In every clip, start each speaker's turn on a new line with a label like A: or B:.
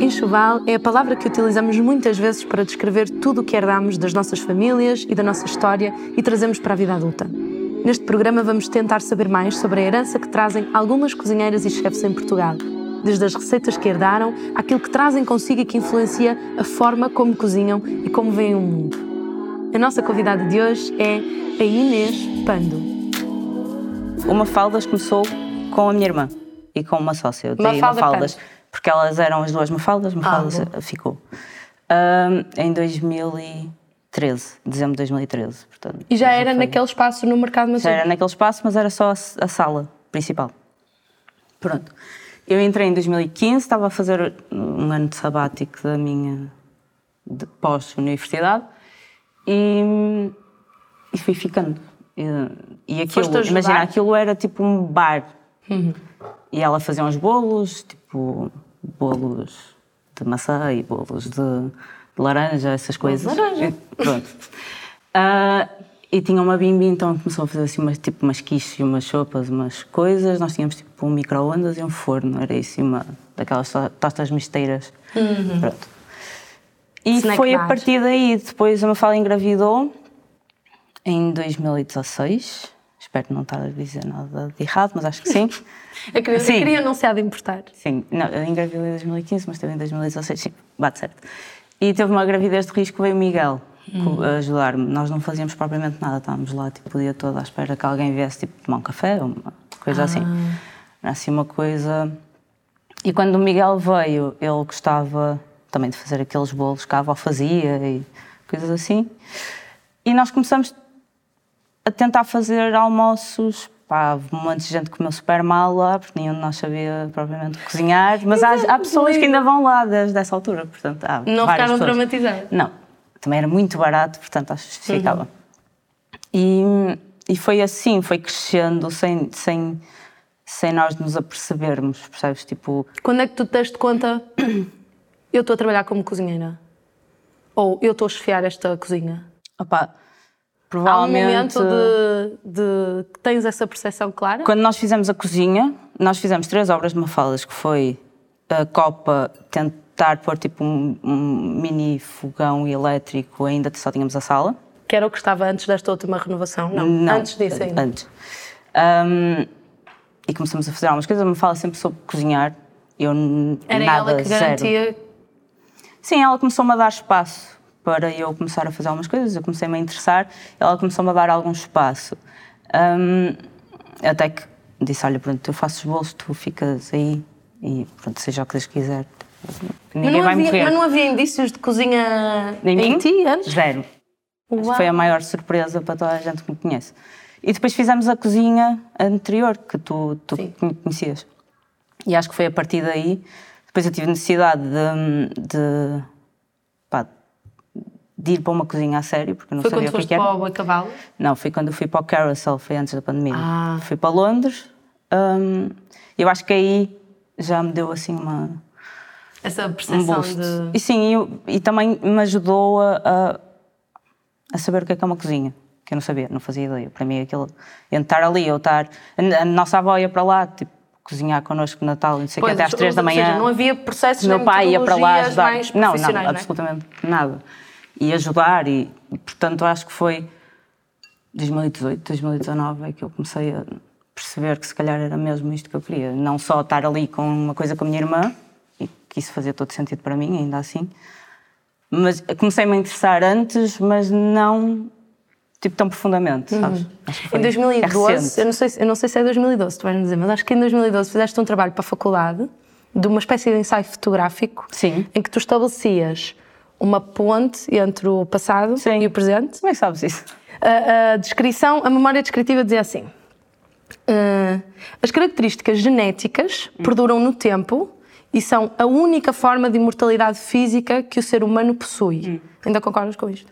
A: Enxoval é a palavra que utilizamos muitas vezes para descrever tudo o que herdamos das nossas famílias e da nossa história e trazemos para a vida adulta. Neste programa vamos tentar saber mais sobre a herança que trazem algumas cozinheiras e chefes em Portugal, desde as receitas que herdaram àquilo que trazem consigo e que influencia a forma como cozinham e como veem o mundo. A nossa convidada de hoje é a Inês Pando.
B: Uma Faldas começou com a minha irmã e com uma sócia. Eu dei
A: Mafalda
B: Mafaldas,
A: Pando.
B: Porque elas eram as duas Mafaldas, Mafaldas
A: Ah,
B: ficou. Ahm, em 2013, dezembro de 2013. Portanto,
A: E já era naquele espaço no Mercado
B: Já
A: Nacional.
B: era naquele espaço, mas era só a, a sala principal. Pronto. Eu entrei em 2015, estava a fazer um ano de sabático da minha de pós-universidade e, e fui ficando. E, e aquilo, imagina, aquilo era tipo um bar. E ela fazia uns bolos, tipo bolos de maçã e bolos de, de laranja, essas coisas.
A: laranja.
B: E pronto. Ah, e tinha uma bimbi, então começou a fazer assim umas, tipo umas quiches umas sopas, umas coisas. Nós tínhamos tipo um micro-ondas e um forno, era isso, uma daquelas to- tostas misteiras. Pronto. E
A: Snack
B: foi a partir daí, depois a Mafalda engravidou em 2016. Espero não estar a dizer nada de errado, mas acho que sim.
A: Eu queria, eu
B: Sim.
A: queria há de importar.
B: Sim, não, eu engravidei em 2015, mas teve em 2016, sim, bate certo. E teve uma gravidez de risco, veio o Miguel a ajudar-me. Nós não fazíamos propriamente nada, estávamos lá tipo, o dia todo à espera que alguém viesse tipo, tomar um café ou uma coisa assim. Era assim uma coisa. E quando o Miguel veio, ele gostava também de fazer aqueles bolos que a avó fazia e coisas assim. E nós começamos a tentar fazer almoços. Pá, um monte de gente comeu super mal lá, porque nenhum de nós sabia propriamente cozinhar. Mas há, há pessoas que ainda vão lá desde essa altura, portanto, há
A: Não ficaram
B: pessoas.
A: traumatizadas?
B: Não, também era muito barato, portanto, acho que justificava. E, e foi assim, foi crescendo sem, sem, sem nós nos apercebermos, percebes? Tipo,
A: Quando é que tu te deste conta eu estou a trabalhar como cozinheira? Ou eu estou a chefiar esta cozinha?
B: Opá,
A: Há um
B: provavelmente.
A: momento de, que tens essa percepção clara?
B: Quando nós fizemos a cozinha, nós fizemos três obras de Mafaldas, que foi a Copa tentar pôr tipo um, um mini fogão elétrico, ainda só tínhamos a sala.
A: Que era o que estava antes desta última renovação? Não, antes disso ainda.
B: Antes. Ahm, e começamos a fazer algumas coisas. A Mafalda sempre soube cozinhar. Eu
A: Era
B: nada,
A: ela que
B: zero.
A: garantia.
B: Sim, ela começou-me a dar espaço para eu começar a fazer algumas coisas. Eu comecei-me a interessar. Ela começou-me a dar algum espaço. Ahm, até que disse: Olha, pronto, eu faço os bolos, tu ficas aí e pronto, seja o que Deus quiser. Ninguém vai
A: havia,
B: morrer.
A: mas não havia indícios de cozinha
B: Em
A: ti antes?
B: Zero.
A: Uau.
B: Foi a maior surpresa para toda a gente que me conhece. E depois fizemos a cozinha anterior, que tu, tu
A: Sim.
B: conhecias. E acho que foi a partir daí. Depois eu tive necessidade de, de, de ir para uma cozinha a sério, porque não
A: Foi
B: sabia
A: quando
B: o que,
A: foste
B: que era.
A: para o Cavalo?
B: Não, foi quando fui para o Carousel, foi antes da pandemia.
A: Ah.
B: Fui para Londres. hum, eu acho que aí já me deu assim uma,
A: Essa
B: um
A: percepção
B: boost.
A: de.
B: E sim, eu- e também me ajudou a, a, a saber o que é que é uma cozinha, que eu não sabia, não fazia ideia. Para mim, aquilo, entre estar ali, eu estar. A, nossa avó ia para lá, tipo, cozinhar connosco no Natal, não sei o que, até às
A: ou-
B: três da
A: ou
B: manhã.
A: seja, não havia processos
B: meu pai ia para lá ajudar. não, não,
A: não é?
B: absolutamente nada. E ajudar, e portanto acho que foi 2018, 2019 é que eu comecei a perceber que se calhar era mesmo isto que eu queria. Não só estar ali com uma coisa com a minha irmã, e que isso fazia todo sentido para mim, ainda assim, mas comecei-me a interessar antes, mas não tipo tão profundamente, sabes? Acho que foi-
A: Em
B: é
A: 2012,
B: recente.
A: eu não, sei, eu não sei se é 2012, tu vais-me dizer, mas acho que em 2012 fizeste um trabalho para a faculdade de uma espécie de ensaio fotográfico
B: Sim.
A: em que tu estabelecias uma ponte entre o passado
B: Sim.
A: e o presente.
B: Como é que sabes isso?
A: A, a descrição, a memória descritiva dizia assim: "Ah, as características genéticas perduram no tempo e são a única forma de imortalidade física que o ser humano possui. Ainda concordas com isto?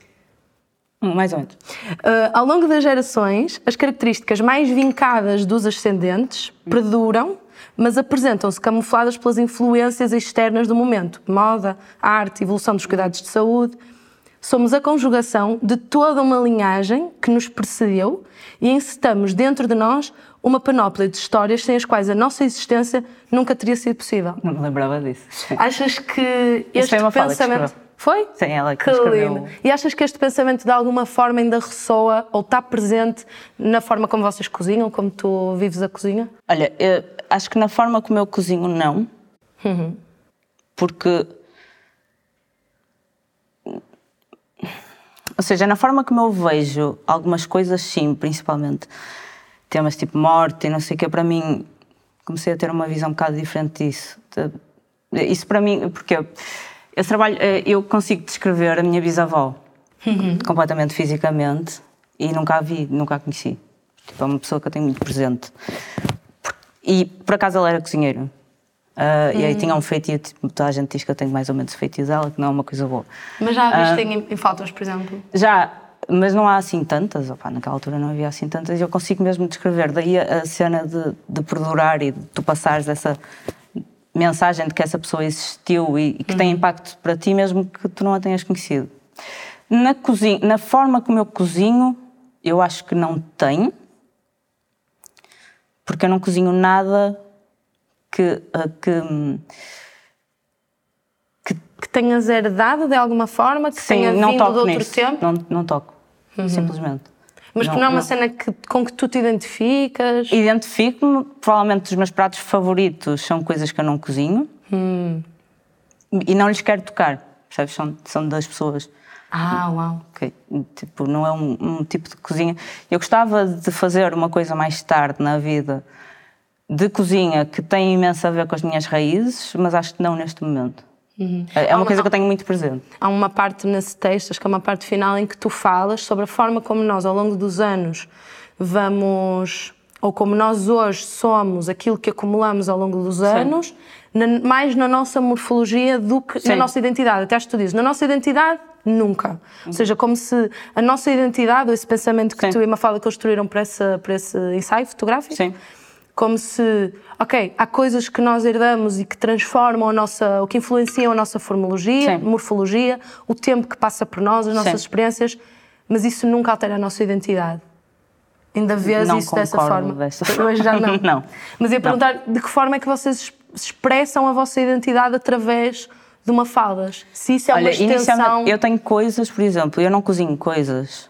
B: Hum, Mais ou menos.
A: Uh, ao longo das gerações, as características mais vincadas dos ascendentes perduram, mas apresentam-se camufladas pelas influências externas do momento moda, arte, evolução dos cuidados de saúde. Somos a conjugação de toda uma linhagem que nos precedeu e encetamos dentro de nós uma panóplia de histórias sem as quais a nossa existência nunca teria sido possível.
B: Não me lembrava disso.
A: Achas que este
B: foi uma
A: pensamento. Foi?
B: Sim, ela que,
A: que
B: escreveu.
A: lindo. E achas que este pensamento de alguma forma ainda ressoa ou está presente na forma como vocês cozinham, como tu vives a cozinha?
B: Olha, acho que na forma como eu cozinho, não.
A: Uhum.
B: Porque. Ou seja, na forma como eu vejo algumas coisas, sim, principalmente temas tipo morte e não sei o que, para mim, comecei a ter uma visão um bocado diferente disso. Isso para mim, porque eu, eu trabalho, eh, eu consigo descrever a minha bisavó
A: Uhum.
B: completamente fisicamente e nunca a vi, nunca a conheci. Tipo, é uma pessoa que eu tenho muito presente. E por acaso ela era cozinheiro. Ah, E aí
A: Uhum.
B: tinha um feitio, tipo, toda a gente diz que eu tenho mais ou menos o feitio dela, que não é uma coisa boa.
A: Mas já a viste em, em fotos, por exemplo?
B: Já, mas não há assim tantas, opá, naquela altura não havia assim tantas, e eu consigo mesmo descrever. Daí a, a cena de, de perdurar e de tu passares essa mensagem de que essa pessoa existiu e, e que tem impacto para ti, mesmo que tu não a tenhas conhecido. Na, cozinha, na forma como eu cozinho, eu acho que não tem, porque eu não cozinho nada que, ah, que hum,
A: Que tenhas herdado de alguma forma, que
B: sim,
A: tenha vindo de outro
B: nisso.
A: tempo?
B: Não, não toco, simplesmente.
A: Mas que não é uma cena que, com que tu te identificas?
B: Identifico-me, provavelmente os meus pratos favoritos são coisas que eu não cozinho e não lhes quero tocar, percebes? São, são das pessoas.
A: Ah, uau.
B: ok? Tipo, não é um, um tipo de cozinha. Eu gostava de fazer uma coisa mais tarde na vida de cozinha que tem imenso a ver com as minhas raízes, mas acho que não neste momento. É é uma coisa que eu tenho muito presente.
A: Há uma parte nesse texto, acho que é uma parte final, em que tu falas sobre a forma como nós, ao longo dos anos, vamos. ou como nós hoje somos aquilo que acumulamos ao longo dos anos, na- mais na nossa morfologia do que na
B: Sim.
A: nossa identidade. Até acho que tu dizes, na nossa identidade, nunca. Ou seja, como se a nossa identidade, ou esse pensamento que
B: Sim.
A: tu e Mafalda construíram para esse, para esse ensaio fotográfico,
B: Sim.
A: Como se, ok, há coisas que nós herdamos e que transformam a nossa, o que influenciam a nossa formologia,
B: Sim.
A: morfologia, o tempo que passa por nós, as nossas
B: Sim.
A: experiências, mas isso nunca altera a nossa identidade. Ainda vês
B: Não
A: isso dessa forma?
B: dessa
A: Hoje já não.
B: Não.
A: Mas ia
B: Não.
A: perguntar de que forma é que vocês es- expressam a vossa identidade através de uma falas? Se isso é uma
B: Olha,
A: extensão.
B: inicialmente, eu tenho coisas, por exemplo, eu não cozinho coisas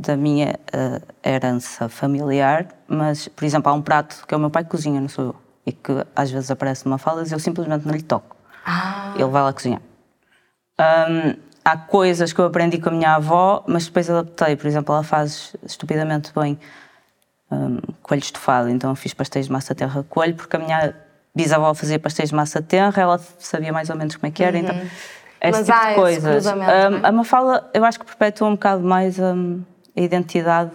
B: da minha eh, herança familiar, mas, por exemplo, há um prato que é o meu pai que cozinha, não sou eu, e que às vezes aparece numa falas e eu simplesmente não lhe toco.
A: Ah,
B: Ele vai lá cozinhar. Hum, há coisas que eu aprendi com a minha avó, mas depois adaptei. Por exemplo, ela faz estupidamente bem hum, coelho estofado, então eu fiz pastéis de massa terra coelho, porque a minha bisavó fazia pastéis de massa terra, ela sabia mais ou menos como é que era, então esse
A: Uhum. Mas
B: tipo de coisas.
A: não é?
B: a Mafala, eu acho que perpetua um bocado mais hum, a identidade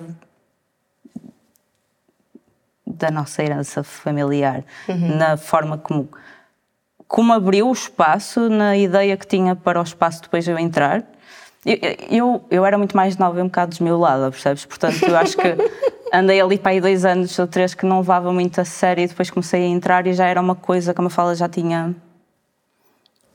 B: da nossa herança familiar,
A: Uhum.
B: na forma como como abriu o espaço na ideia que tinha para o espaço depois de eu entrar. Eu, eu, eu era muito mais nova e um bocado desmiolada, percebes? Portanto, eu acho que andei ali para aí dois anos ou três que não levava muito a sério e depois comecei a entrar e já era uma coisa que a Mafala já tinha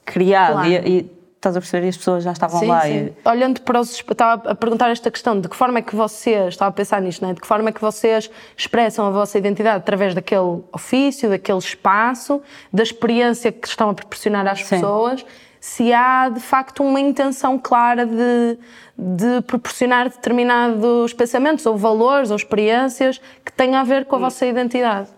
B: criado.
A: Claro.
B: E, e estás a perceber? E as pessoas já estavam
A: Sim,
B: lá.
A: sim.
B: E,
A: Olhando para os. Estava a perguntar esta questão: de que forma é que vocês. Estava a pensar nisto, não é? De que forma é que vocês expressam a vossa identidade através daquele ofício, daquele espaço, da experiência que estão a proporcionar às
B: Sim.
A: pessoas? Se há de facto uma intenção clara de, de proporcionar determinados pensamentos ou valores ou experiências que tenham a ver com a vossa identidade.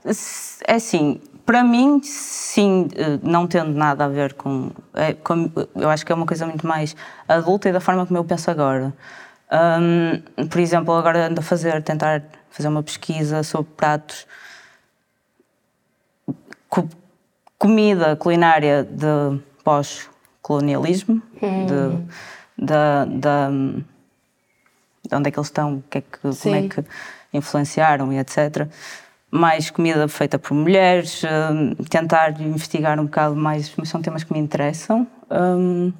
B: É assim, para mim, sim, eh, não tendo nada a ver com, é, com- Eu acho que é uma coisa muito mais adulta e da forma como eu penso agora. Hum, por exemplo, agora ando a fazer, tentar fazer uma pesquisa sobre pratos. co- comida culinária de pós-colonialismo, de, da, da, de onde é que eles estão, que é que, como é que influenciaram e etc. Mais comida feita por mulheres, hum, tentar investigar um bocado mais, mas são temas que me interessam. Hum,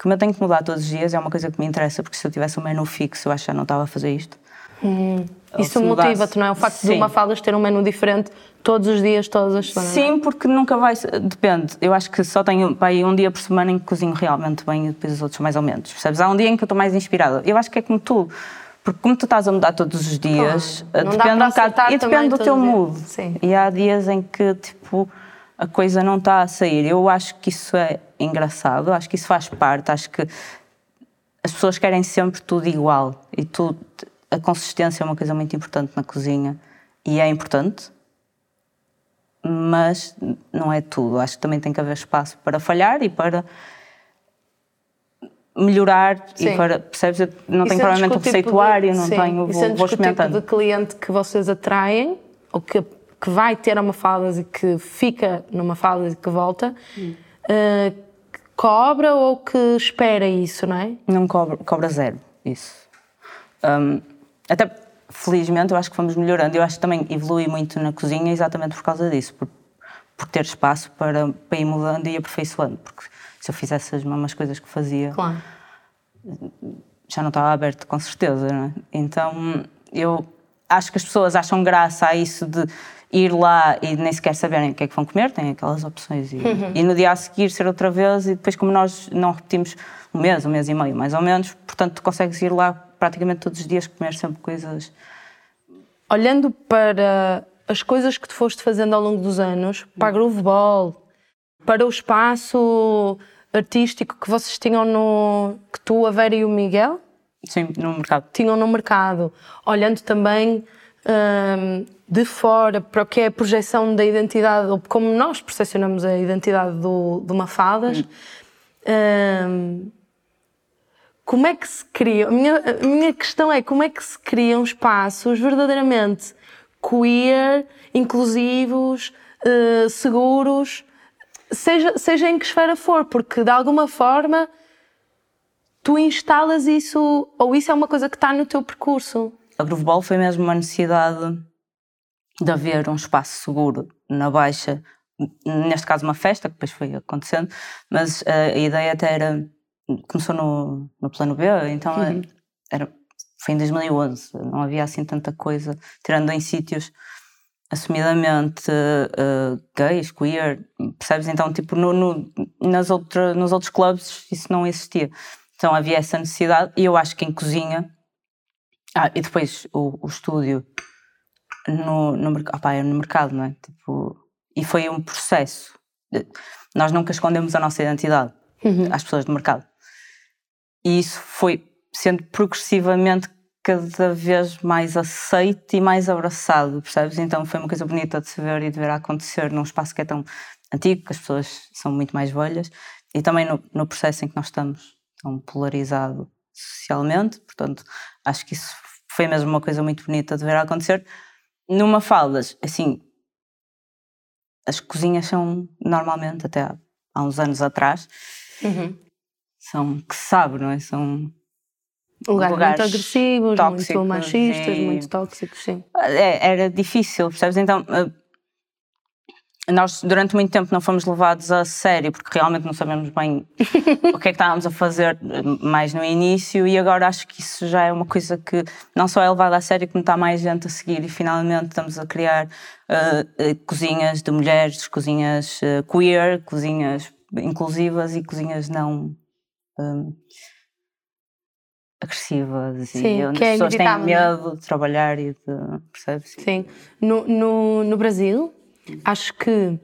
B: como eu tenho que mudar todos os dias, é uma coisa que me interessa, porque se eu tivesse um menu fixo, eu acho que já não estava a fazer isto.
A: Hum. Isso motiva-te, não é? O facto Sim. de uma Falas ter um menu diferente todos os dias, todas as semanas.
B: Sim, porque nunca vai. Depende. Eu acho que só tenho pai, um dia por semana em que cozinho realmente bem e depois os outros mais ou menos. Percebes? Há um dia em que eu estou mais inspirada. Eu acho que é como tu. Porque como tu estás a mudar todos os dias,
A: claro. depende um bocado.
B: E depende do teu mood.
A: Sim.
B: E há dias em que, tipo, a coisa não está a sair. Eu acho que isso é engraçado, acho que isso faz parte, acho que as pessoas querem sempre tudo igual e tudo a consistência é uma coisa muito importante na cozinha e é importante, mas não é tudo. Acho que também tem que haver espaço para falhar e para melhorar Sim. e para, percebes? Eu não tenho provavelmente um receituário, de, não sim. tenho, vou,
A: e
B: vou experimentando.
A: o tipo de cliente que vocês atraem ou que, que vai ter uma Mafaldas e que fica numa Mafaldas e que volta, hum. uh, cobra ou que espera isso, não é?
B: Não cobra, cobra zero, isso. Um, até felizmente eu acho que fomos melhorando. Eu acho que também evolui muito na cozinha exatamente por causa disso, por, por ter espaço para, para ir mudando e aperfeiçoando. Porque se eu fizesse as mesmas coisas que fazia,
A: claro.
B: já não estava aberto, com certeza. É? Então eu acho que as pessoas acham graça a isso de ir lá e nem sequer saberem o que é que vão comer, têm aquelas opções. E, uhum. e no dia a seguir ser outra vez, e depois, como nós não repetimos um mês, um mês e meio, mais ou menos, portanto, tu consegues ir lá praticamente todos os dias comer sempre coisas.
A: Olhando para as coisas que tu foste fazendo ao longo dos anos, para a Groove Ball, para o espaço artístico que vocês tinham no. que tu, a Vera e o Miguel?
B: Sim, no mercado.
A: Tinham no mercado. Olhando também hum, de fora para o que é a projeção da identidade, ou como nós percepcionamos a identidade do, do Mafadas. Hum. Hum, como é que se criam? A minha, a minha questão é como é que se criam espaços verdadeiramente queer, inclusivos, uh, seguros, seja, seja em que esfera for, porque de alguma forma tu instalas isso, ou isso é uma coisa que está no teu percurso.
B: A Grooveball foi mesmo uma necessidade de haver um espaço seguro na Baixa, neste caso uma festa, que depois foi acontecendo, mas uh, a ideia até era começou no, no plano B, então uhum. era, foi em 2011, não havia assim tanta coisa, tirando em sítios assumidamente uh, gays, queer, percebes? Então, tipo, no, no, nas outra, nos outros clubes isso não existia. Então havia essa necessidade e eu acho que em cozinha, ah, e depois o, o estúdio no, no, opa, no mercado, não é? Tipo, e foi um processo. Nós nunca escondemos a nossa identidade uhum. às pessoas do mercado. E isso foi sendo progressivamente cada vez mais aceito e mais abraçado, percebes? Então foi uma coisa bonita de se ver e de ver acontecer num espaço que é tão antigo, que as pessoas são muito mais velhas, e também no, no processo em que nós estamos tão polarizado socialmente, portanto, acho que isso foi mesmo uma coisa muito bonita de ver acontecer. Numa Faldas, assim, as cozinhas são normalmente, até há, há uns anos atrás,
A: uhum
B: são, que se sabe, não é? São
A: lugares, lugares muito agressivos, muito machistas, e... muito tóxicos, sim.
B: É, era difícil, percebes? Então, eh, nós durante muito tempo não fomos levados a sério, porque realmente não sabemos bem o que é que estávamos a fazer eh, mais no início, e agora acho que isso já é uma coisa que não só é levada a sério, como está mais gente a seguir, e finalmente estamos a criar uh, cozinhas de mulheres, cozinhas uh, queer, cozinhas inclusivas e cozinhas não um, agressivas
A: Sim,
B: e onde as
A: é
B: pessoas têm é? medo de trabalhar e de. Percebes?
A: Sim. No, no, no Brasil, acho que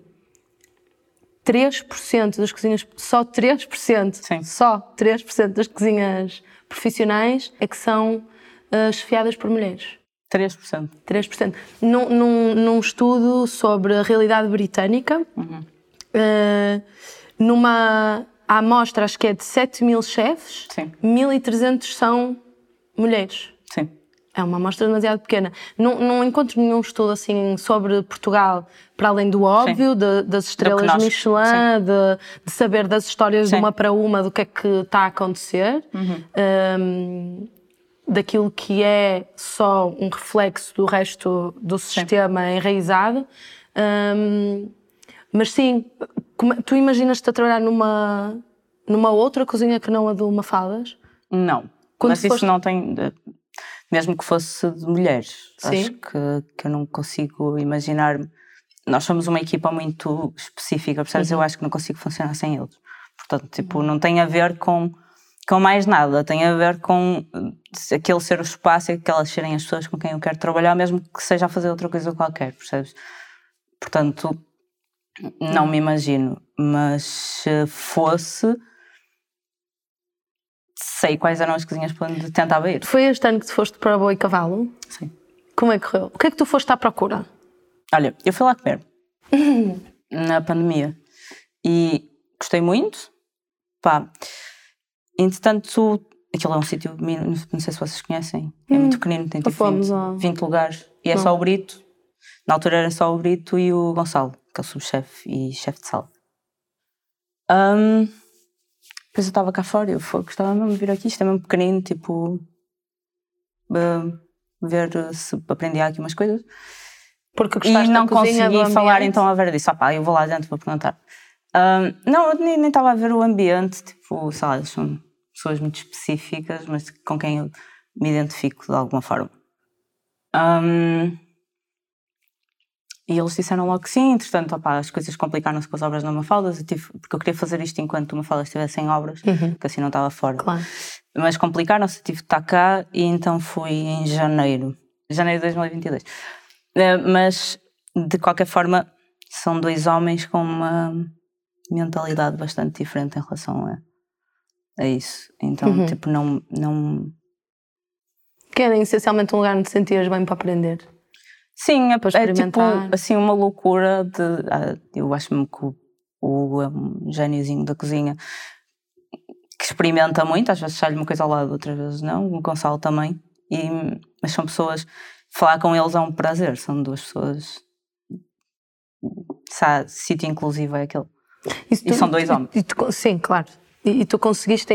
A: 3% das cozinhas, só 3%,
B: Sim.
A: só 3% das cozinhas profissionais é que são uh, chefiadas por mulheres.
B: 3%.
A: 3%. Num, num, num estudo sobre a realidade britânica,
B: uhum.
A: uh, numa a amostra, acho que é de 7 mil chefes,
B: Sim.
A: 1.300 são mulheres.
B: Sim.
A: É uma amostra demasiado pequena. Não, não encontro nenhum estudo assim sobre Portugal, para além do óbvio, de, das estrelas nós, Michelin, de, de, saber das histórias sim. de uma para uma do que é que está a acontecer,
B: uhum.
A: um, daquilo que é só um reflexo do resto do sistema sim. enraizado. Um, mas sim, como, tu imaginas-te a trabalhar numa, numa outra cozinha que não a de uma Fadas?
B: Não. Quando mas foste... isso não tem. mesmo que fosse de mulheres.
A: Sim.
B: Acho que, que eu não consigo imaginar. Nós somos uma equipa muito específica, percebes?
A: Uhum.
B: Eu acho que não consigo funcionar sem eles. Portanto, tipo, não tem a ver com, com mais nada, tem a ver com eh, aquele ser o espaço e aquelas serem as pessoas com quem eu quero trabalhar, mesmo que seja a fazer outra coisa qualquer, percebes? Portanto, não me imagino, mas se fosse, sei quais eram as cozinhas para onde tentava ir.
A: Foi este ano que tu foste para Boi Cavalo?
B: Sim.
A: Como é que correu? O que é que tu foste à procura?
B: Olha, eu fui lá comer na pandemia e gostei muito. Pá, entretanto, aquilo é um sítio, não sei se vocês conhecem, é muito pequenino, tem tipo
A: fomos
B: 20,
A: lá.
B: 20 lugares e é só o Brito. Na altura era só o Brito e o Gonçalo, que é o subchefe e chefe de sala. Ahm, depois eu estava cá fora e eu gostava mesmo de vir aqui, isto é mesmo pequenino, tipo, ah, ver se aprendia aqui umas coisas.
A: Porque
B: E
A: gostaste
B: não
A: da cozinha,
B: consegui falar então a Vera disse, opá, eu vou lá dentro para perguntar. Ahm, não, eu nem estava a ver o ambiente, tipo, sei lá, eles são pessoas muito específicas, mas com quem eu me identifico de alguma forma. Ahm, e eles disseram logo que sim, entretanto, opá, as coisas complicaram-se com as obras na Mafalda, eu tive, porque eu queria fazer isto enquanto uma Mafalda estivesse em obras, porque assim não estava fora.
A: Claro.
B: Mas complicaram-se, tive de estar cá e então fui em janeiro, janeiro de 2022. Eh, Mas, de qualquer forma, são dois homens com uma mentalidade bastante diferente em relação a, a isso. Então,
A: Uhum.
B: tipo, não, não...
A: Querem essencialmente um lugar onde te sentias bem para aprender.
B: Sim, é,
A: Para
B: é tipo, assim, uma loucura de... ah, eu acho mesmo que o, o Hugo é um gêniozinho da cozinha que experimenta muito, às vezes sai-lhe uma coisa ao lado, outras vezes não, o Gonçalo também, e, mas são pessoas, falar com eles é um prazer, são duas pessoas, sa- sítio inclusivo é aquele.
A: Isso
B: E são dois homens.
A: e tu- sim, claro. E, e tu conseguiste,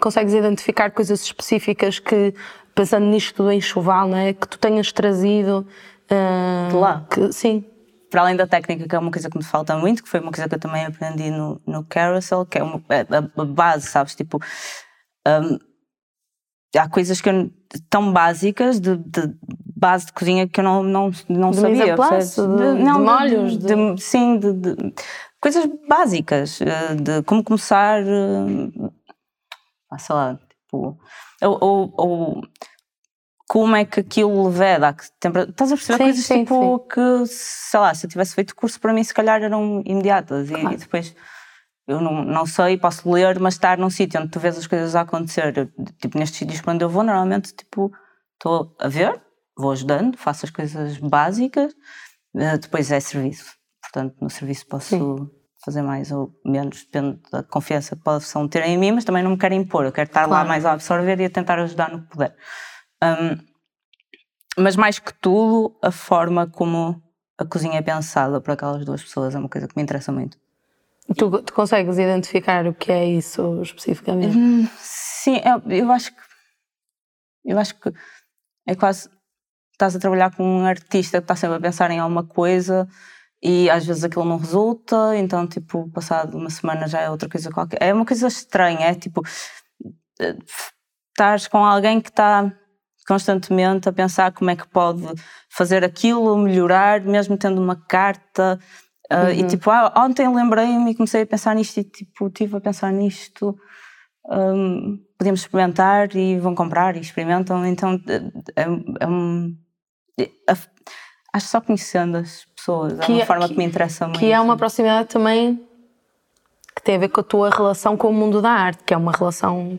A: consegues identificar coisas específicas que, pensando nisto do enxoval, não é? que tu tenhas trazido.
B: De lá?
A: que- sim.
B: Para além da técnica, que é uma coisa que me falta muito, que foi uma coisa que eu também aprendi no, no Carousel, que é uma, é a, a base, sabes? Tipo, hum, há coisas que eu, tão básicas, de, de base de cozinha, que eu não, não, não
A: De
B: sabia.
A: place,
B: percebes?
A: de- de molhos, de-
B: de- sim, de, de- coisas básicas, eh, de como começar, eh, ah, sei lá, tipo, ou, ou- ou como é que aquilo leveda, que tempera- estás a perceber
A: Sim,
B: coisas
A: sim,
B: tipo que, sei lá, se eu tivesse feito curso para mim se calhar eram imediatas e-
A: Claro.
B: e, depois eu não, não sei, posso ler, mas estar num sítio onde tu vês as coisas a acontecer, tipo nestes sítios quando eu vou normalmente tipo estou a ver, vou ajudando, faço as coisas básicas, eh, depois é serviço, portanto no serviço posso fazer mais ou menos, depende da confiança que possam ter em mim, mas também não me quero impor, eu quero estar lá
A: Claro.
B: mais a absorver e a tentar ajudar no que puder. Um, mas mais que tudo, a forma como a cozinha é pensada por aquelas duas pessoas é uma coisa que me interessa muito.
A: Tu, tu consegues identificar o que é isso especificamente?
B: Sim, eu, eu acho que eu acho que é quase estás a trabalhar com um artista que está sempre a pensar em alguma coisa e às vezes aquilo não resulta, então tipo, passado uma semana já é outra coisa qualquer. É uma coisa estranha, é tipo eh, estás com alguém que está constantemente a pensar como é que pode fazer aquilo, melhorar, mesmo tendo uma carta. ah, E tipo, ah, ontem lembrei-me e comecei a pensar nisto e tipo, estive a pensar nisto. hum, podemos experimentar e vão comprar e experimentam. Então, é, é um. é- acho que só conhecendo as pessoas
A: Que
B: é uma
A: é-
B: forma
A: que-
B: que, me interessa muito.
A: Que é uma proximidade também que tem a ver com a tua relação com o mundo da arte, que é uma relação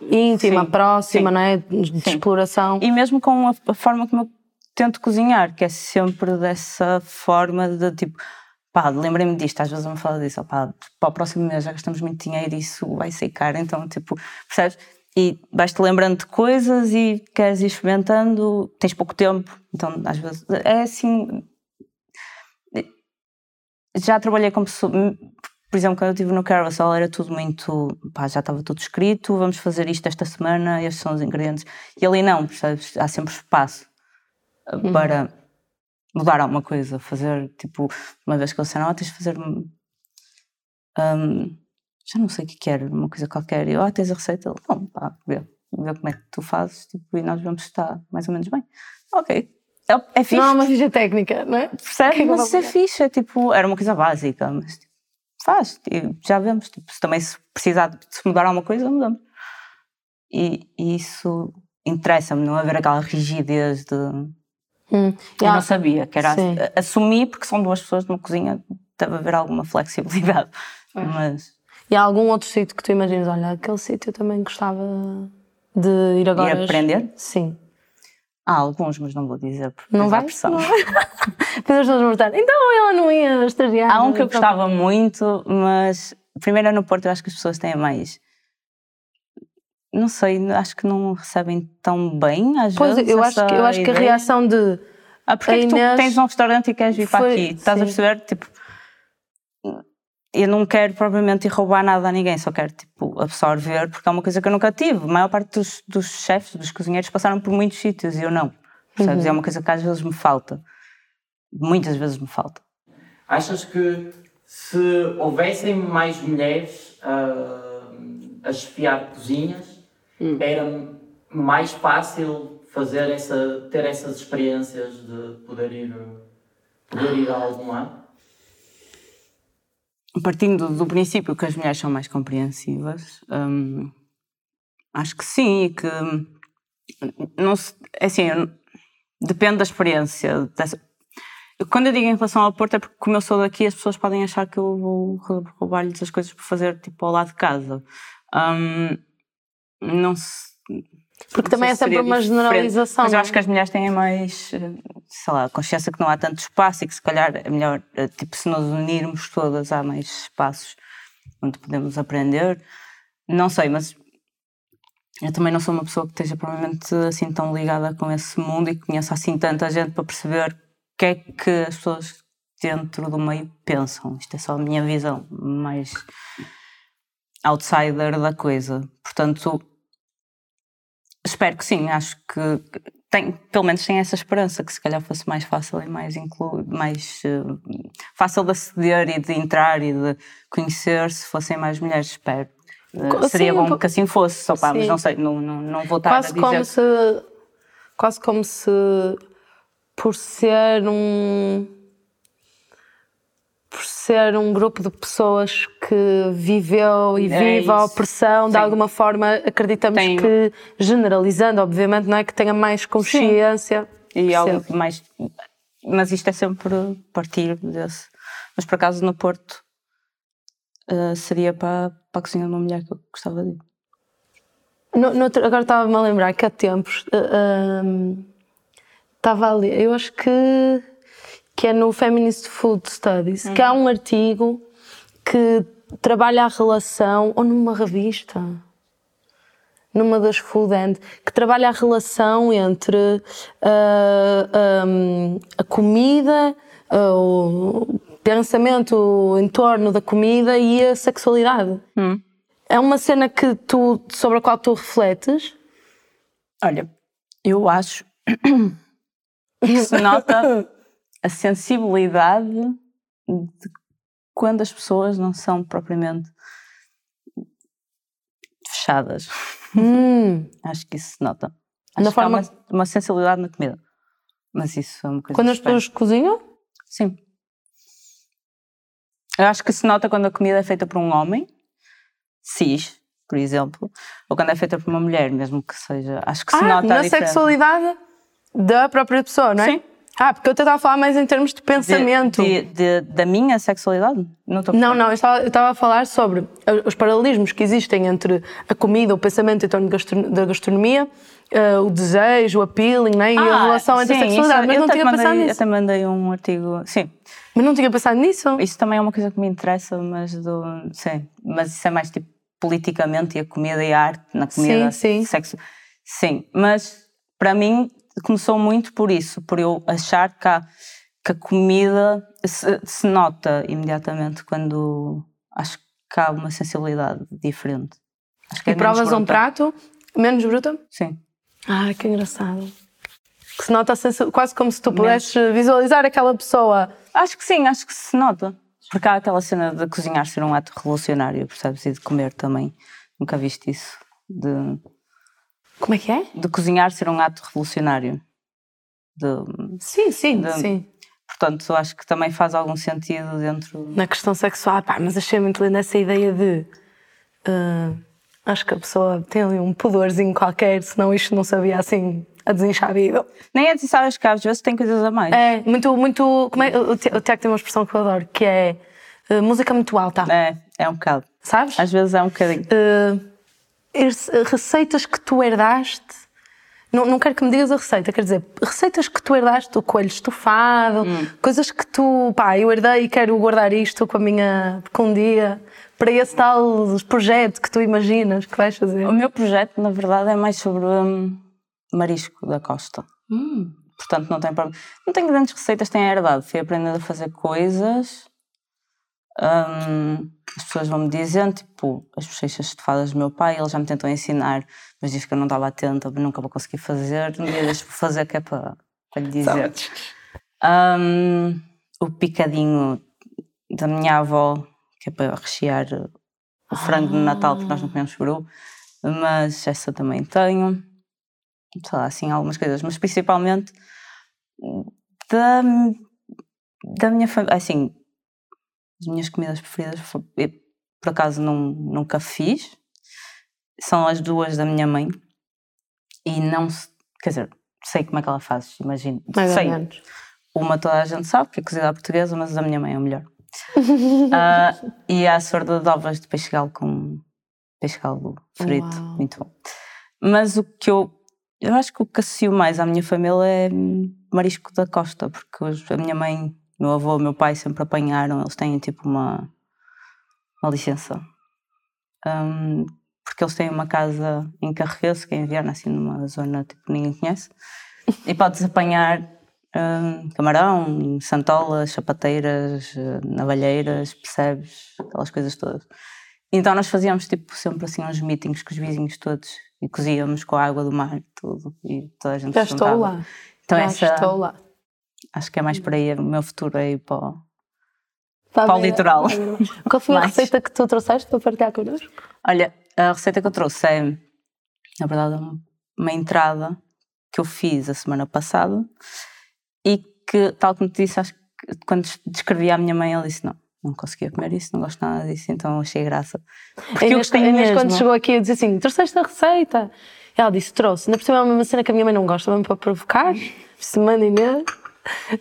A: íntima,
B: Sim,
A: próxima,
B: sim.
A: não é? De
B: Sim.
A: exploração.
B: E mesmo com a, forma como eu tento cozinhar, que é sempre dessa forma de tipo, pá, lembrei-me disto, às vezes eu me falo disso, pá, para o próximo mês já gastamos muito dinheiro e isso vai ser caro, então tipo, percebes? E vais-te lembrando de coisas e queres ir experimentando, tens pouco tempo, então às vezes é assim. Já trabalhei com pessoas, por exemplo, quando eu estive no Carousel era tudo muito, pá, já estava tudo escrito, vamos fazer isto esta semana, estes são os ingredientes. E ali não, percebes? Há sempre espaço uh, para mudar alguma coisa, fazer, tipo, uma vez que eles disseram, ah, tens de fazer um, já não sei o que que era, uma coisa qualquer, e eu, ah, tens a receita? Ele, Não, pá, vê. ver como é que tu fazes tipo, e nós vemos se está mais ou menos bem. Ok. É, é fixe.
A: Não há uma ficha técnica, não é?
B: Percebe?
A: que é que eu
B: mas isso é fixe, é tipo, era uma coisa básica, mas tipo, faz, já vemos, tipo, se também se precisar de se mudar alguma coisa, mudamos. E, e isso interessa-me, não haver aquela rigidez de.
A: Hum.
B: Eu
A: Ah,
B: não sabia, que era
A: sim.
B: assumir, porque são duas pessoas numa cozinha, deve haver alguma flexibilidade. Mas
A: E há algum outro sítio que tu imaginas, olha, aquele sítio eu também gostava de ir agora.
B: aprender?
A: Sim.
B: Há alguns, mas não vou dizer porque
A: Não vai?
B: pressão.
A: Não? Depois as pessoas vão estar, então ela não ia estagiar.
B: Há um que eu
A: então-
B: gostava muito, mas primeiro é no Porto eu acho que as pessoas têm mais. Não sei, acho que não recebem tão bem às
A: Pois,
B: vezes.
A: eu acho, que, eu acho que a reação de.
B: Ah, porque é
A: a
B: que tu tens um restaurante e queres vir para
A: foi-
B: aqui? Estás a
A: sim.
B: perceber? Tipo, eu não quero propriamente ir roubar nada a ninguém, só quero tipo, absorver, porque é uma coisa que eu nunca tive. A maior parte dos, dos chefes, dos cozinheiros, passaram por muitos sítios e eu não. Percebes?
A: Uhum.
B: É uma coisa que às vezes me falta. Muitas vezes me falta.
C: Achas que se houvessem mais mulheres ah, a chefiar cozinhas, era mais fácil fazer essa, ter essas experiências de poder ir, poder ir a algum lado?
B: Partindo do princípio que as mulheres são mais compreensivas, hum, acho que sim, e que hum, não se, é assim, depende da experiência. dessa- quando eu digo em relação ao Porto é porque como eu sou daqui as pessoas podem achar que eu vou rou- roubar-lhes as coisas por fazer tipo ao lado de casa. Hum, não se,
A: Porque também é
B: se
A: sempre uma
B: diferente,
A: generalização.
B: Mas eu acho
A: é?
B: que as mulheres têm mais, eh, sei lá, consciência que não há tanto espaço e que se calhar é melhor, eh, tipo, se nos unirmos todas há mais espaços onde podemos aprender. Não sei, mas eu também não sou uma pessoa que esteja provavelmente assim tão ligada com esse mundo e que conheça assim tanta gente para perceber o que é que as pessoas dentro do meio pensam. Isto é só a minha visão mais outsider da coisa. Portanto, espero que sim, acho que tem, pelo menos tem essa esperança que se calhar fosse mais fácil e mais inclu, mais eh, fácil de aceder e de entrar e de conhecer se fossem mais mulheres, espero. Eh,
A: Co-
B: seria bom que assim fosse, só pá, mas não sei, não, não, não vou estar
A: quase
B: a dizer.
A: como se quase como se por ser um por ser um grupo de pessoas que viveu e
B: É
A: vive a opressão de
B: Sim.
A: alguma forma acreditamos
B: Tem-
A: que generalizando obviamente não é que tenha mais consciência
B: E algo mais. Mas isto é sempre partir desse. Mas por acaso no Porto eh, seria para, para a cozinha de uma mulher que eu gostava de ir.
A: No- no agora estava-me a lembrar que há tempos ah, hum, estava ali, eu acho que, que é no Feminist Food Studies, que há um artigo que trabalha a relação, ou numa revista, numa das Food End, que trabalha a relação entre ah, hum, a comida, ah, o pensamento em torno da comida e a sexualidade. É uma cena que tu, sobre a qual tu refletes?
B: Olha, eu acho que se nota a sensibilidade de quando as pessoas não são propriamente fechadas.
A: Hum,
B: Acho que isso se nota.
A: Na
B: Acho há
A: forma-
B: uma, uma sensibilidade na comida. Mas isso é uma coisa
A: quando as pessoas cozinham?
B: Sim. Eu acho que se nota quando a comida é feita por um homem, cis, por exemplo, ou quando é feita por uma mulher, mesmo que seja. Acho que se
A: Ah,
B: nota
A: na sexualidade da própria pessoa, não é?
B: Sim.
A: Ah, porque eu estava a falar mais em termos de
B: De-
A: pensamento.
B: de- de- da minha sexualidade? Não estou a
A: Não, não, eu estava, eu a falar sobre a- os paralelismos que existem entre a comida, o pensamento em torno de da gastronomia, eh, o desejo, o appealing, né? e a
B: Ah,
A: relação entre
B: sim,
A: a sexualidade.
B: isso-
A: mas
B: eu
A: não tinha
B: mandei,
A: pensado
B: Eu
A: nisso.
B: até mandei um artigo. Sim,
A: Mas não tinha pensado nisso.
B: isso também é uma coisa que me interessa, mas do. Sim, mas isso é mais tipo politicamente e a comida e a arte na comida.
A: Sim, sim.
B: Sexo. Sim, mas para mim começou muito por isso, por eu achar que, há, que a comida se, se nota imediatamente quando acho que há uma sensibilidade diferente. Acho que
A: E
B: é menos
A: provas um prato menos bruto?
B: Sim.
A: Ah, que engraçado. Que se nota a quase como se tu pudesses visualizar aquela pessoa.
B: Acho que sim, acho que se nota. Porque há aquela cena de cozinhar ser um ato revolucionário, percebes? E de comer também. Nunca viste isso. De...
A: Como é que é?
B: De cozinhar ser um ato revolucionário. De,
A: Sim, sim,
B: De-
A: sim.
B: portanto, acho que também faz algum sentido dentro.
A: Na questão sexual, pá, mas achei muito linda essa ideia de. ah, acho que a pessoa tem ali um pudorzinho qualquer, senão isto não sabia assim a desinchar a vida.
B: Nem é de sabes que às vezes tem coisas a mais.
A: É, muito, muito. Como é, o Ti- o Tiago tem uma expressão que eu adoro, que é ah, música muito alta,
B: É, é um bocado.
A: sabes?
B: Às vezes é um bocadinho.
A: Ah, esse- receitas que tu herdaste. Não, não quero que me digas a receita, quer dizer, receitas que tu herdaste, o coelho estufado, coisas que tu, pá, eu herdei e quero guardar isto com a minha, com um dia, para esse tal projeto que tu imaginas que vais fazer.
B: O meu projeto, na verdade, é mais sobre hum, marisco da costa.
A: Hum.
B: Portanto, não tem problema. Não tenho grandes receitas, tenho herdado. Fui aprendendo a fazer coisas. Hum, as pessoas vão-me dizendo, tipo, as bochechas estufadas do meu pai, ele já me tentou ensinar, mas diz que eu não estava atenta, nunca vou conseguir fazer. Um dia deixo-me fazer, que é para, para lhe dizer. Hum, o picadinho da minha avó, que é para rechear o frango de Natal, porque nós não comemos peru, mas essa também tenho. Sei lá, assim, algumas coisas, mas principalmente da, da minha família. Assim, as minhas comidas preferidas, eu, por acaso não, nunca fiz, são as duas da minha mãe e não quer dizer, sei como é que ela faz, imagino.
A: Mais
B: sei, uma toda a gente sabe, que é cozida à portuguesa, mas a minha mãe é o melhor. Ah, e a sorda de ovas de peixe galo com peixe galo frito,
A: Uau.
B: muito bom. Mas o que eu, eu acho que o que associo mais à minha família é hum, marisco da costa, porque a minha mãe, meu avô, o meu pai sempre apanharam, eles têm tipo uma, uma licença. Hum, porque eles têm uma casa em Carregueiro, que é em Viana, assim numa zona tipo ninguém conhece, e podes apanhar hum, camarão, santolas, sapateiras, eh, navalheiras, percebes? Aquelas coisas todas. Então nós fazíamos tipo sempre assim uns meetings com os vizinhos todos e cozíamos com a água do mar tudo e toda a gente
A: Já estou lá.
B: Então
A: Já
B: essa,
A: estou lá.
B: Acho que é mais por aí, o meu futuro é ir para o,
A: Para
B: para o litoral.
A: Qual foi a
B: Mais.
A: receita que tu trouxeste para partilhar connosco?
B: Olha, a receita que eu trouxe é, na verdade, um- uma entrada que eu fiz a semana passada e que, tal como te disse, acho que quando des- descrevi à minha mãe, ela disse: Não, não conseguia comer isso, não gosto nada disso, então achei graça. Porque eu gostei
A: Inês
B: mesmo.
A: quando chegou aqui, eu disse assim: trouxeste a receita? Ela disse: trouxe. Ainda por cima é uma cena que a minha mãe não gosta, mesmo para provocar. Disse: manda Inês.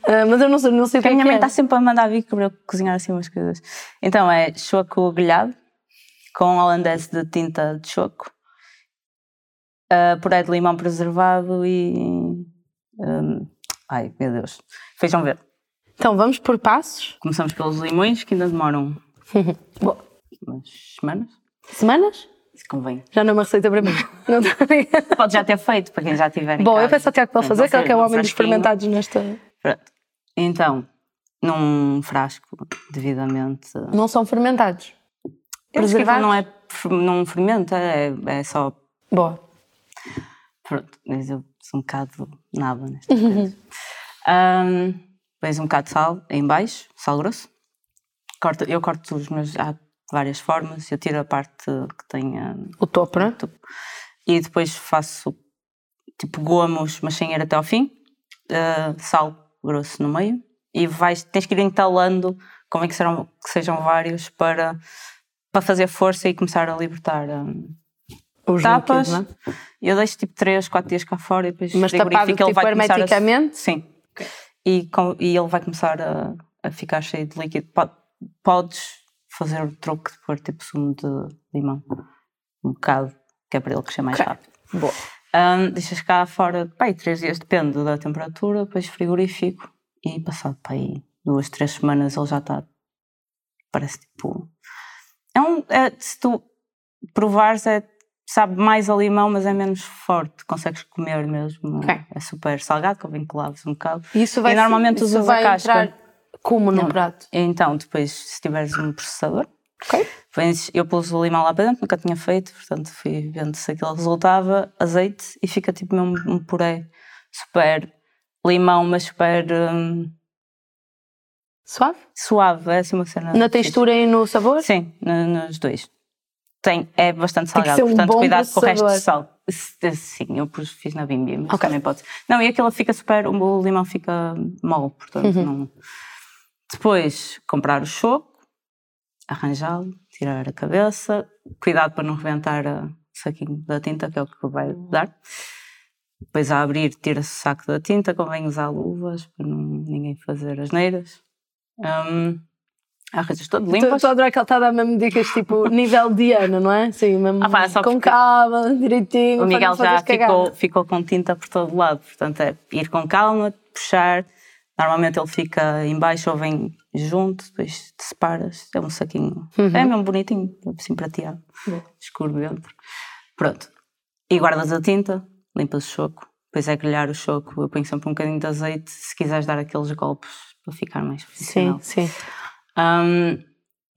A: Ah, mas eu não sei, não sei o que
B: Porque a
A: é
B: minha
A: que
B: mãe
A: é.
B: está sempre a mandar vir para eu cozinhar assim umas coisas. Então é choco grelhado com holandês de tinta de choco, uh, puré de limão preservado e. hum, ai meu Deus. Feijão verde.
A: Então vamos por passos.
B: Começamos pelos limões que ainda demoram
A: Bom,
B: umas semanas.
A: semanas?
B: Se convém.
A: Já não é uma receita para mim. Não a.
B: Pode já ter feito, para quem já tiver
A: Bom, eu
B: casa.
A: peço ao Tiago para fazer, que que é o
B: um
A: homem dos fermentados nesta.
B: Pronto. Então, num frasco devidamente.
A: Não são fermentados. Preservados?
B: não é não fermenta, é, é só.
A: Boa.
B: Pronto, mas eu sou um bocado nada
A: Uhum.
B: nestas coisas. Ahm, Pões um bocado de sal em baixo, sal grosso. Corto, eu corto os meus. Há várias formas, eu tiro a parte que tem.
A: O topo, não é?
B: e depois faço tipo gomos, mas sem ir até ao fim, uh, sal grosso no meio e vais, tens que ir entalando, convém que sejam, que sejam vários para, para fazer força e começar a libertar um,
A: Os
B: tapas.
A: líquidos, é?
B: Eu deixo tipo 3, 4 dias cá fora e depois
A: Mas tapado
B: frigorifico, ele
A: tipo
B: vai começar a-
A: hermeticamente?
B: Sim. E, com- e ele vai começar a, a ficar cheio de líquido. Po- Podes fazer o truque de pôr tipo sumo de limão, um bocado, que é para ele crescer mais
A: Ok.
B: rápido.
A: Boa.
B: Um, deixas cá fora, pai, três dias, depende da temperatura, depois frigorífico e passado para aí duas, três semanas ele já está, parece tipo. É um, é, se tu provares, é, sabe mais a limão, mas é menos forte, consegues comer mesmo.
A: Ok.
B: É super salgado, que laves um bocado.
A: Isso vai
B: E normalmente
A: isso
B: usas a
A: vai
B: casca.
A: entrar como no
B: Não.
A: prato?
B: Então, depois, se tiveres um processador,
A: Ok.
B: eu pus o limão lá para dentro, nunca tinha feito, portanto fui vendo se aquilo resultava, azeite e fica tipo mesmo um puré super limão, mas super hum,
A: Suave?
B: suave, é assim uma cena.
A: Na
B: fixe.
A: textura e no sabor?
B: Sim, no- nos dois. Tem, é bastante salgado,
A: um
B: portanto cuidado com o resto de sal. Sim, eu fiz na bimbi, mas
A: Ok.
B: também pode. Não, e aquilo fica super, o limão fica mole, portanto
A: Uhum.
B: não... Depois, comprar o choco, arranjá-lo, tirar a cabeça, cuidado para não reventar o saquinho da tinta, que é o que vai dar. Depois, a abrir, tira-se o saco da tinta, convém usar luvas para não, ninguém fazer as neiras. Um, arranjas todo limpas.
A: Estou a adorar que ele está a dar mesmo dicas tipo nível Diana, não é? Sim, mesmo
B: Ah, pá, só
A: com calma, direitinho.
B: O Miguel já ficou, ficou com tinta por todo lado, portanto é ir com calma, puxar. Normalmente ele fica em baixo ou vem junto, depois te separas. É um saquinho. É mesmo bonitinho, assim prateado, escuro dentro. Pronto. E guardas a tinta, limpas o choco, depois é grelhar o choco. Eu ponho sempre um bocadinho de azeite, se quiseres dar aqueles golpes para ficar mais profissional.
A: Sim, sim.
B: Um,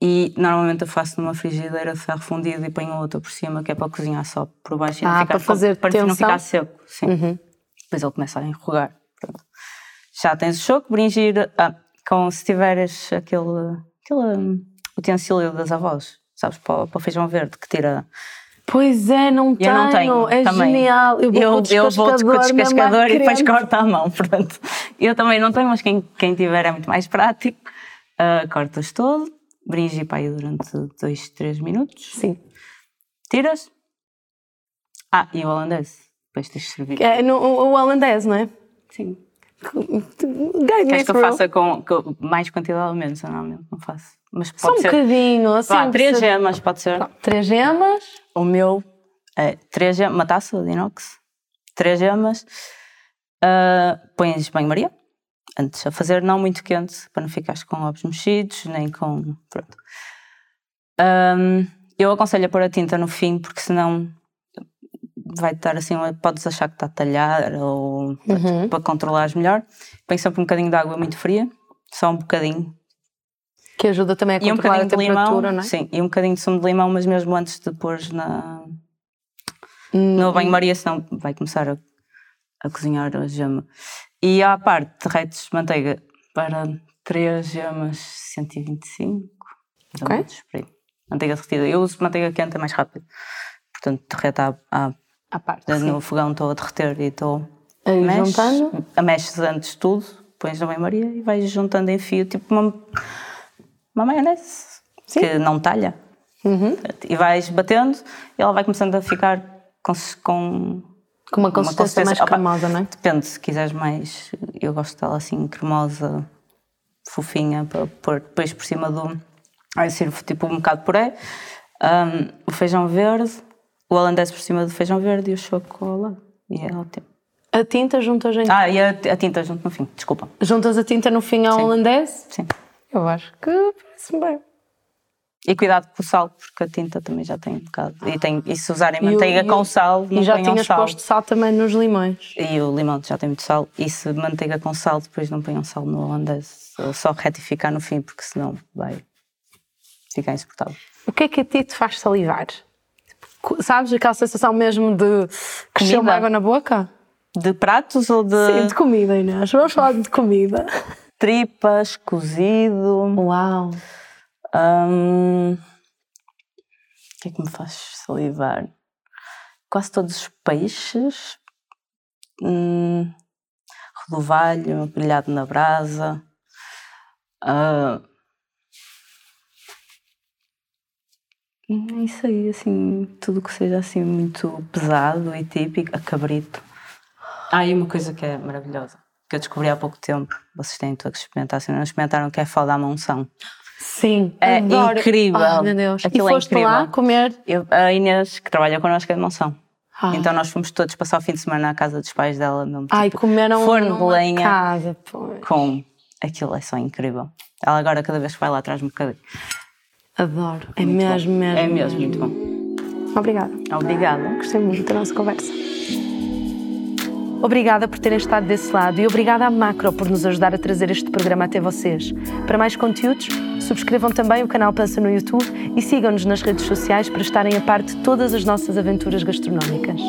B: e normalmente eu faço numa frigideira de ferro fundido e ponho outra por cima, que é para cozinhar só por baixo e não
A: Ah,
B: ficar,
A: para fazer
B: para não
A: tensão?
B: ficar seco. Sim.
A: Uhum.
B: Depois ele começa a enrugar. Já tens o choco, bringir, ah, com, se tiveres aquele, aquele utensílio das avós, sabes, para, o- para o feijão verde, que tira.
A: Pois é, não
B: Eu
A: tenho.
B: não tenho.
A: é
B: também.
A: genial. Eu vou
B: eu,
A: com o
B: eu vou com o
A: descascador
B: e depois corto à mão. Pronto. Eu também não tenho, mas quem, quem tiver é muito mais prático. Ah, cortas todo, bringe para aí durante 2, 3 minutos,
A: Sim.
B: tiras. Ah, e o holandês. Depois tens de servir.
A: É, no, o holandês, não é?
B: Sim.
A: Me
B: Queres que eu faça com, com mais quantidade ou menos? Eu Normalmente não faço. Mas
A: Só
B: pode
A: um
B: ser.
A: bocadinho, assim.
B: Vá, três
A: precisa-
B: gemas, pode ser.
A: Três gemas.
B: O meu é três gemas, uma taça de inox, três gemas. ah, pões banho-maria, antes a fazer, não muito quente, para não ficares com ovos mexidos, nem com. Pronto. Ahm, eu aconselho a pôr a tinta no fim, porque senão vai estar assim, podes achar que está a talhar ou
A: Uhum.
B: para controlares melhor. Põe sempre um bocadinho de água muito fria, só um bocadinho,
A: Que ajuda também a
B: e um
A: controlar a temperatura,
B: limão,
A: não é?
B: sim, e um bocadinho de sumo de limão, mas mesmo antes de pôr na,
A: Hum,
B: no banho-maria, senão vai começar a, a cozinhar a gema. E à parte, derretes manteiga para 3 gemas 125. mais ou
A: Ok.
B: Manteiga derretida. Eu uso manteiga quente, é mais rápido. Portanto, derrete à, à,
A: À parte. sim.
B: no fogão, estou a derreter e estou.
A: Aí
B: Mexes,
A: juntando.
B: mexes antes tudo, pões na banho-maria e vais juntando em fio, tipo uma, uma maionese. Que não talha.
A: Uhum.
B: E vais batendo e ela vai começando a ficar com, com
A: Com uma consistência, mais
B: opa,
A: cremosa, não é?
B: Depende, se quiseres mais, eu gosto dela assim cremosa, fofinha, para pôr depois por cima do. Aí sirvo tipo um bocado de puré, um, o feijão verde, o holandês por cima do feijão verde e o chocolate. E é ótimo.
A: A tinta juntas, em...
B: Ah, e a, a tinta junto no fim, desculpa.
A: juntas a tinta no fim ao
B: Sim.
A: holandês?
B: Sim.
A: Eu acho que parece bem.
B: E cuidado com o sal, porque a tinta também já tem um bocado. E, tem, e se usarem manteiga
A: o-
B: com sal, não
A: E já
B: ponham
A: tinhas
B: sal.
A: posto sal também nos limões.
B: E o limão já tem muito sal. E se manteiga com sal, depois não ponham sal no holandês. Ou Só retificar no fim, porque senão vai ficar insuportável.
A: O que é que a ti te faz salivar? Sabes aquela sensação mesmo de crescer água na boca?
B: De pratos ou de
A: Sim, de comida, Inês. Vamos falar de comida.
B: tripas, cozido?
A: Uau!
B: hum, O que é que me faz salivar? Quase todos os peixes. Hum, rodovalho, grelhado na brasa. Ah, é isso aí, assim, tudo que seja assim muito pesado e típico, a cabrito. Ah, e uma coisa que é maravilhosa, que eu descobri há pouco tempo, vocês têm todos que experimentar, se não experimentaram, que é falda à monção.
A: Sim,
B: É
A: adoro.
B: incrível.
A: Ah, meu Deus.
B: Aquilo
A: e
B: é
A: foste
B: incrível.
A: lá comer?
B: Eu- a Inês, que trabalha connosco, é de monção.
A: Ah.
B: Então nós fomos todos passar o fim de semana à casa dos pais dela, mesmo,
A: Ai,
B: tipo,
A: comeram
B: forno de lenha
A: casa, pois.
B: com... Aquilo é só incrível. Ela agora, cada vez que vai lá, traz-me um bocadinho.
A: Adoro. É
B: Muito
A: mesmo,
B: bom.
A: mesmo.
B: É mesmo, muito bom.
A: Obrigada.
B: Obrigada.
A: Gostei muito da nossa conversa. Obrigada por terem estado desse lado e obrigada à Macro por nos ajudar a trazer este programa até vocês. Para mais conteúdos, subscrevam também o canal Pança no YouTube e sigam-nos nas redes sociais para estarem a par de todas as nossas aventuras gastronómicas.